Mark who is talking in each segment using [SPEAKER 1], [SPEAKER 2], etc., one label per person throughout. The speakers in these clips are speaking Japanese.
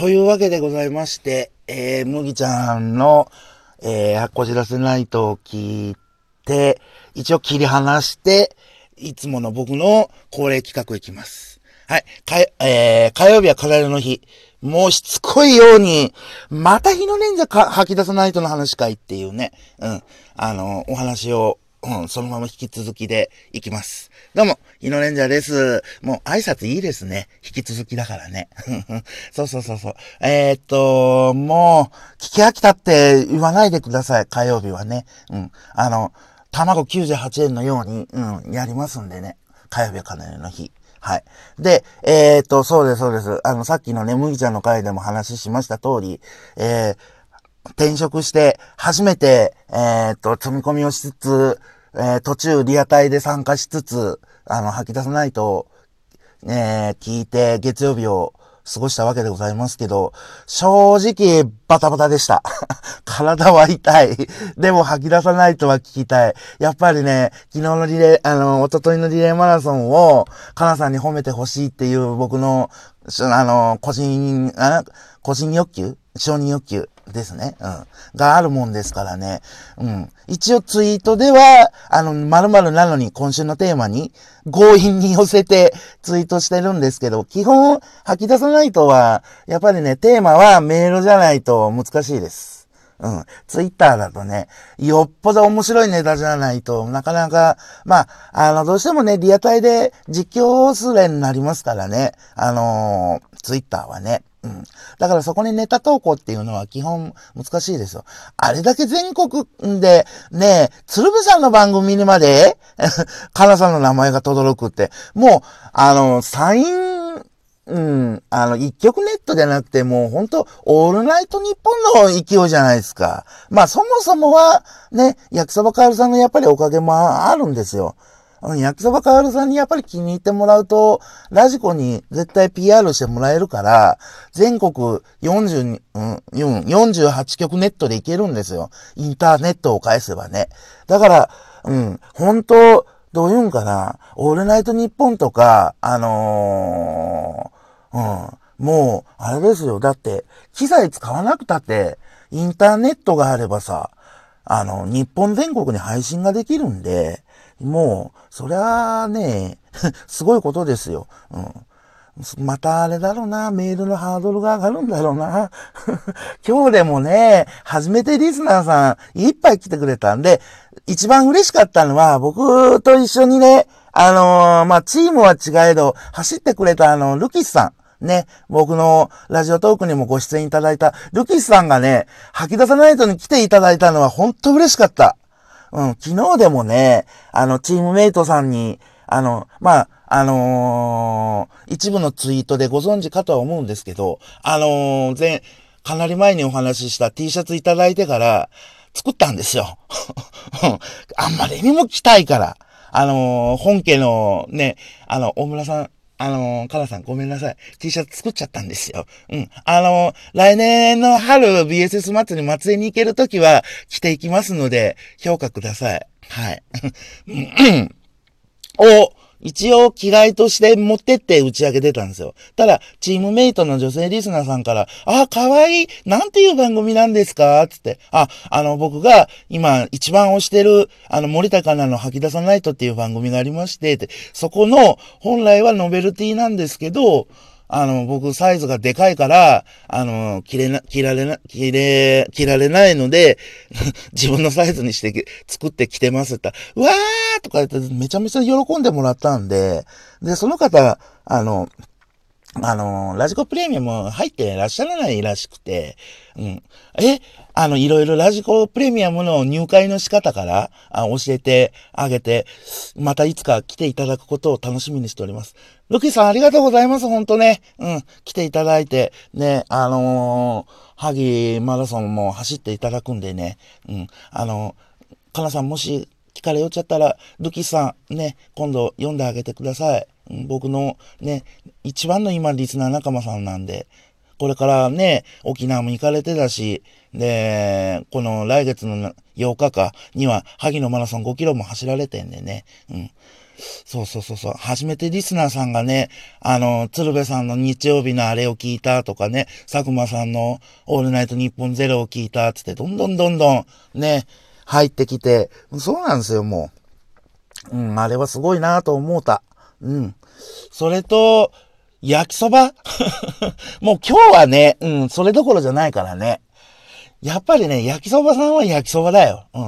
[SPEAKER 1] というわけでございまして、えー、麦ちゃんの、えー、こじらせないとを聞いて、一応切り離して、いつもの僕の恒例企画いきます。はい。かえー、火曜日はカラレの日。もうしつこいように、また日の連座か吐き出さないとの話かいっていうね。うん。あの、お話を、うん、そのまま引き続きでいきます。どうも、日のレンジャーです。もう挨拶いいですね。引き続きだからね。そうそうそうそう。えー、っと、もう、聞き飽きたって言わないでください。火曜日はね。うん。あの、卵98円のように、うん、やりますんでね。火曜日はかなりの日。はい。で、えー、っと、そうです、そうです。あの、さっきのね、麦ちゃんの回でも話しました通り、えー、転職して、初めて、えー、っと、積み込みをしつつ、えー、途中リアタイで参加しつつ、あの、吐き出さないと、えー、聞いて月曜日を過ごしたわけでございますけど、正直バタバタでした。体は痛い。でも吐き出さないとは聞きたい。やっぱりね、昨日のリレー、あの、一昨日のリレーマラソンを、かなさんに褒めてほしいっていう僕の、あの、個人、あ個人欲求？承認欲求？ですね。うん。があるもんですからね。うん。一応ツイートでは、あの、〇〇なのに今週のテーマに強引に寄せてツイートしてるんですけど、基本吐き出さないとは、やっぱりね、テーマはメールじゃないと難しいです。うん。ツイッターだとね、よっぽど面白いネタじゃないとなかなか、まあ、あの、どうしてもね、リアタイで実況スレになりますからね。あのー、ツイッターはね。うん。だからそこにネタ投稿っていうのは基本難しいですよ。あれだけ全国で、ね、鶴瓶さんの番組にまで、カナさんの名前が轟くって、もう、あの、サイン、うん、あの、一曲ネットじゃなくて、もう本当オールナイト日本の勢いじゃないですか。まあ、そもそもは、ね、焼きそばかおるさんのやっぱりおかげもあるんですよ。うん焼きそばかおるさんにやっぱり気に入ってもらうと、ラジコに絶対 PR してもらえるから、全国40、うん、うん48曲ネットでいけるんですよ。インターネットを返せばね。だから、うん、本当どういうんかな、オールナイトニッポンとか、あのー、うん、もう、あれですよ。だって、機材使わなくたって、インターネットがあればさ、あの、日本全国に配信ができるんで、もう、そりゃね、すごいことですよ。うん。またあれだろうな、メールのハードルが上がるんだろうな。今日でもね、初めてリスナーさんいっぱい来てくれたんで、一番嬉しかったのは、僕と一緒にね、あのーまあ、チームは違えど、走ってくれたあの、ルキスさん。ね、僕のラジオトークにもご出演いただいた、ルキスさんがね、吐き出さないとに来ていただいたのは本当嬉しかった。うん、昨日でもね、あの、チームメイトさんに、あの、まあ、あのー一部のツイートでご存知かとは思うんですけど、あのー前、かなり前にお話しした T シャツいただいてから、作ったんですよ。あんまりにも着たいから。あのー本家のね、あの、大村さん、あのー、かなさんごめんなさい。T シャツ作っちゃったんですよ。うん。あのー来年の春 BSS 祭り祭りに行けるときは着ていきますので、評価ください。はい。お、一応着替えとして持ってって打ち上げてたんですよ。ただ、チームメイトの女性リスナーさんから、あ、かわいいなんていう番組なんですか？つって、あ、あの、僕が今一番推してる、あの、森高菜の吐き出さないとっていう番組がありまして、ってそこの、本来はノベルティなんですけど、あの、僕サイズがでかいから、あの、着れな、着られな、着れ、着られないので、自分のサイズにして作って着てますって、うわーとか言ってめちゃめちゃ喜んでもらったんで、で、その方、あの、あの、ラジコプレミアム入ってらっしゃらないらしくて、うん。え、あの、いろいろラジコプレミアムの入会の仕方からあ教えてあげて、またいつか来ていただくことを楽しみにしております。ルキさんありがとうございます、本当ね。うん。来ていただいて、ね、あのー、ハギマラソンも走っていただくんでね、うん。あの、かなさんもし聞かれよっちゃったら、ルキさんね、今度読んであげてください。うん僕のね、一番の今リスナー仲間さんなんで、これからね、沖縄も行かれてたし、で、この来月の8日かには、萩のマラソン5キロも走られてんでね。うん。そうそうそうそう。初めてリスナーさんがね、あの、鶴瓶さんの日曜日のあれを聞いたとかね、佐久間さんのオールナイトニッポンゼロを聞いたつって、どんどんどんどんね、入ってきて、そうなんですよ、もう。うん、あれはすごいなと思うた。うん。それと、焼きそば？もう今日はね、うん、それどころじゃないからね。やっぱりね、焼きそばさんは焼きそばだよ。うん。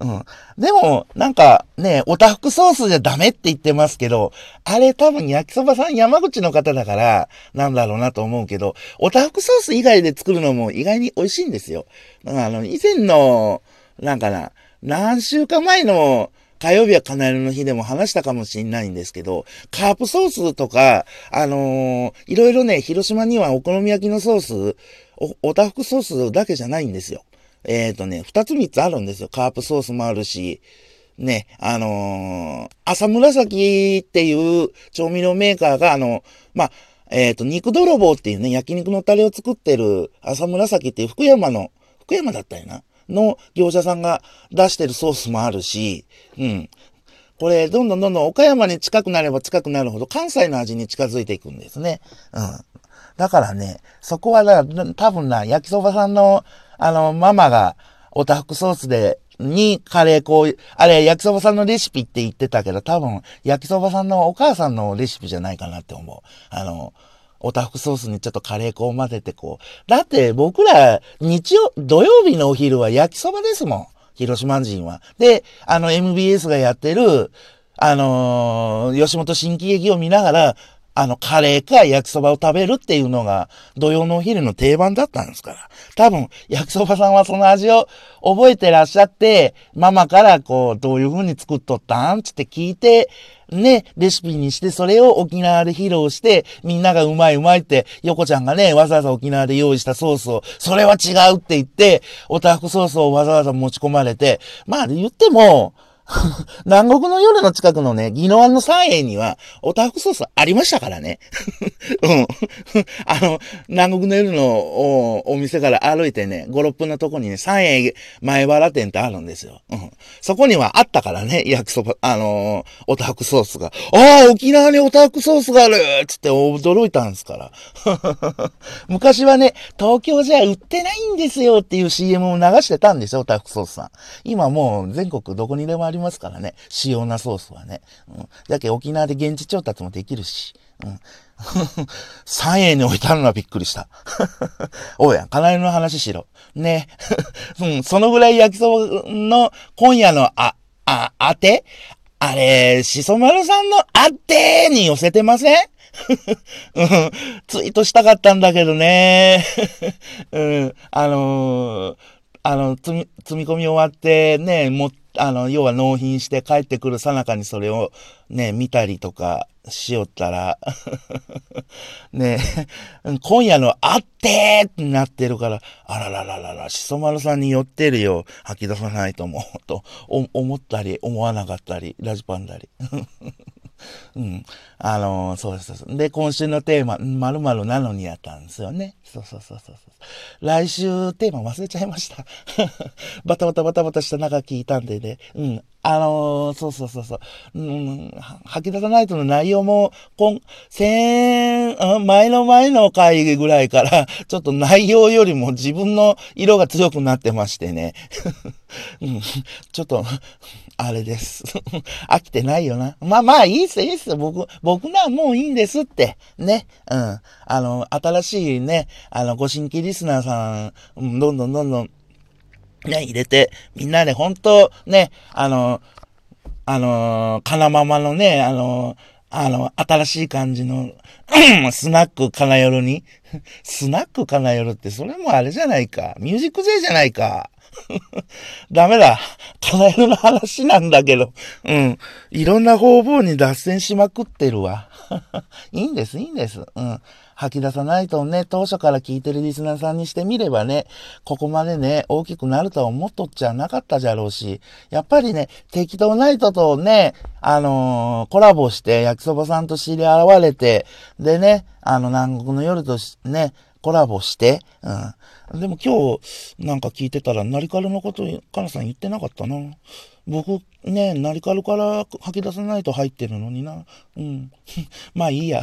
[SPEAKER 1] うん。でも、なんかね、おたふくソースじゃダメって言ってますけど、あれ多分焼きそばさん山口の方だから、なんだろうなと思うけど、おたふくソース以外で作るのも意外に美味しいんですよ。あの、以前の、なんかな、何週間前の火曜日はカナエルの日でも話したかもしれないんですけど、カープソースとか、あのー、いろいろね、広島にはお好み焼きのソース、お、おたふくソースだけじゃないんですよ。えっ、ー、とね、二つ三つあるんですよ。カープソースもあるし、ね、あのー、朝紫っていう調味料メーカーが、あの、まあ、えっ、ー、と、肉泥棒っていうね、焼肉のタレを作ってる朝紫っていう福山の、福山だったよな。の業者さんが出してるソースもあるし、うん。これ、どんどんどんどん岡山に近くなれば近くなるほど関西の味に近づいていくんですね。うん。だからね、そこはな、多分な、焼きそばさんの、あの、ママが、おたふくソースで、にカレー粉をあれ、焼きそばさんのレシピって言ってたけど、多分、焼きそばさんのお母さんのレシピじゃないかなって思う。あの、おたふくソースにちょっとカレー粉を混ぜてこう。だって僕ら日曜、土曜日のお昼は焼きそばですもん。広島人は。で、あの MBS がやってる、あのー、吉本新喜劇を見ながら、あの、カレーか焼きそばを食べるっていうのが、土曜のお昼の定番だったんですから。多分、焼きそばさんはその味を覚えてらっしゃって、ママからこう、どういう風に作っとったんつって聞いて、ね、レシピにして、それを沖縄で披露して、みんながうまいうまいって、横ちゃんがね、わざわざ沖縄で用意したソースを、それは違うって言って、おたふくソースをわざわざ持ち込まれて、まあ言っても、南国の夜の近くのね、宜野湾の三栄には、おたふくソースありましたからね。うん。あの、南国の夜のお店から歩いてね、5、6分のとこにね、三栄前原店ってあるんですよ。うん。そこにはあったからね、焼きそば、あのー、おたふくソースが。ああ、沖縄におたふくソースがあるつって驚いたんですから。昔はね、東京じゃ売ってないんですよっていう CM を流してたんですよ、おたふくソースさん。今もう全国どこにでもありますますからね。塩なソースはね。うん。だけ沖縄で現地調達もできるし。うん。3円に置いてあるのはびっくりした。おや、かなりの話しろ。ね。うん、そのぐらい焼きそばの今夜のあ、あ、当て？あれ、しそ丸さんの当てに寄せてません？うん、ツイートしたかったんだけどね。うん、あのー、あの、積み、積み込み終わってね、も、あの、要は納品して帰ってくるさなかにそれをね、見たりとかしよったら ね、今夜のあってってなってるから、あららららら、しそ丸さんに寄ってるよ、吐き出さないともと、思ったり、思わなかったり、ラジパンだり。うん。あのー、そうです。で、今週のテーマ、〇〇なのにやったんですよね。そうそうそうそう。来週テーマ忘れちゃいました。バタバタバタバタした中聞いたんでね。うん。あのー、そうそうそうそう。うん、吐き出さないとの内容も、こん、先、前の前の会ぐらいから、ちょっと内容よりも自分の色が強くなってましてね。うん、ちょっと、あれです。飽きてないよな。まあまあ、いいっす、いいっす。僕、僕なもういいんですって。ね。うん。あの、新しいね、あの、ご新規リスナーさん、どんどんどんどん、ね、入れて、みんなで本当ね、あの、あの、かなままのね、あの、あの、新しい感じの、スナックかなよるに、スナックかなよる って、それもあれじゃないか。ミュージック勢じゃないか。ダメだ。カナエルの話なんだけど。うん。いろんな方々に脱線しまくってるわ。いいんです、いいんです。うん。吐き出さないとね、当初から聞いてるリスナーさんにしてみればね、ここまでね、大きくなるとは思っとっちゃなかったじゃろうし、やっぱりね、適当ナイトとね、あのー、コラボして焼きそばさんと知り合われて、でね、あの、南国の夜とね、コラボして、うん。でも今日、なんか聞いてたら、ナリカルのこと、カナさん言ってなかったな。僕、ね、ナリカルから吐き出さないと入ってるのにな。うん。まあいいや。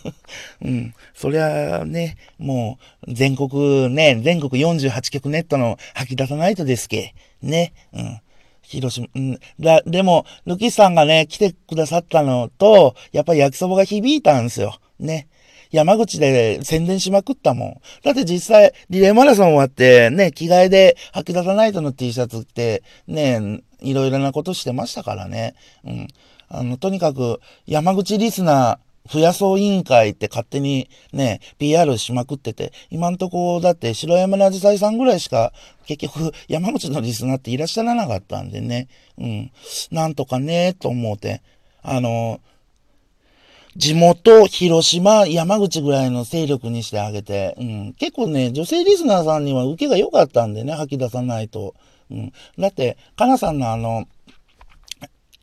[SPEAKER 1] うん。そりゃね、もう、全国ね、全国48局ネットの吐き出さないとですけ。ね。うん。広島、うん。だ、でも、ルキさんがね、来てくださったのと、やっぱり焼きそばが響いたんですよ。ね。山口で宣伝しまくったもん。だって実際、リレーマラソン終わって、ね、着替えで吐き出さないとの T シャツって、ね、いろいろなことしてましたからね。うん。あの、とにかく、山口リスナー、増やそう委員会って勝手にね、PR しまくってて、今んとこだって白山なじさいさんぐらいしか結局山口のリスナーっていらっしゃらなかったんでね。うん。なんとかね、と思うて。あの、地元、広島、山口ぐらいの勢力にしてあげて、うん。結構ね、女性リスナーさんには受けが良かったんでね、吐き出さないと。うん。だって、かなさんのあの、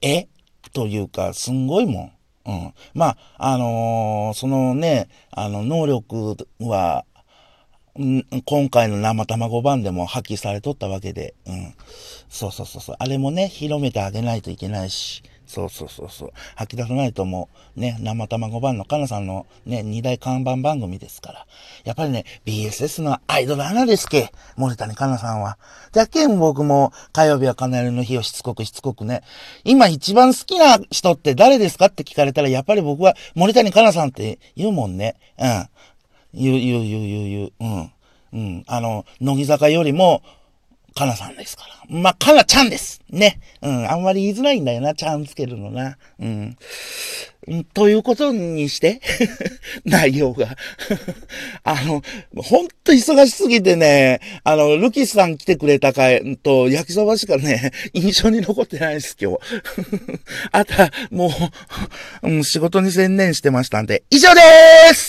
[SPEAKER 1] 絵というか、すんごいもん。うん。まあ、あのー、そのね、あの、能力は、今回の生卵版でも発揮されとったわけで、うん。そうそうそうそう。あれもね、広めてあげないといけないし、そうそうそうそう。吐き出さないともう、ね、生卵版のかなさんのね、二大看板番組ですから。やっぱりね、BSS のアイドルアナですけ、森谷かなさんは。じゃけん僕も火曜日はかなりの日をしつこくしつこくね、今一番好きな人って誰ですかって聞かれたら、やっぱり僕は森谷かなさんって言うもんね。うん。言う、言う、言う、言う、言う。うん。うん。あの、乃木坂よりも、かなさんですから。まあ、かなちゃんです。ね。うん。あんまり言いづらいんだよな、ちゃんつけるのな。うん。ということにして、内容が あの、ほんと忙しすぎてね、あの、ルキスさん来てくれたかと、焼きそばしかね、印象に残ってないです、今日。あとは、もう、うん、仕事に専念してましたんで、以上でーす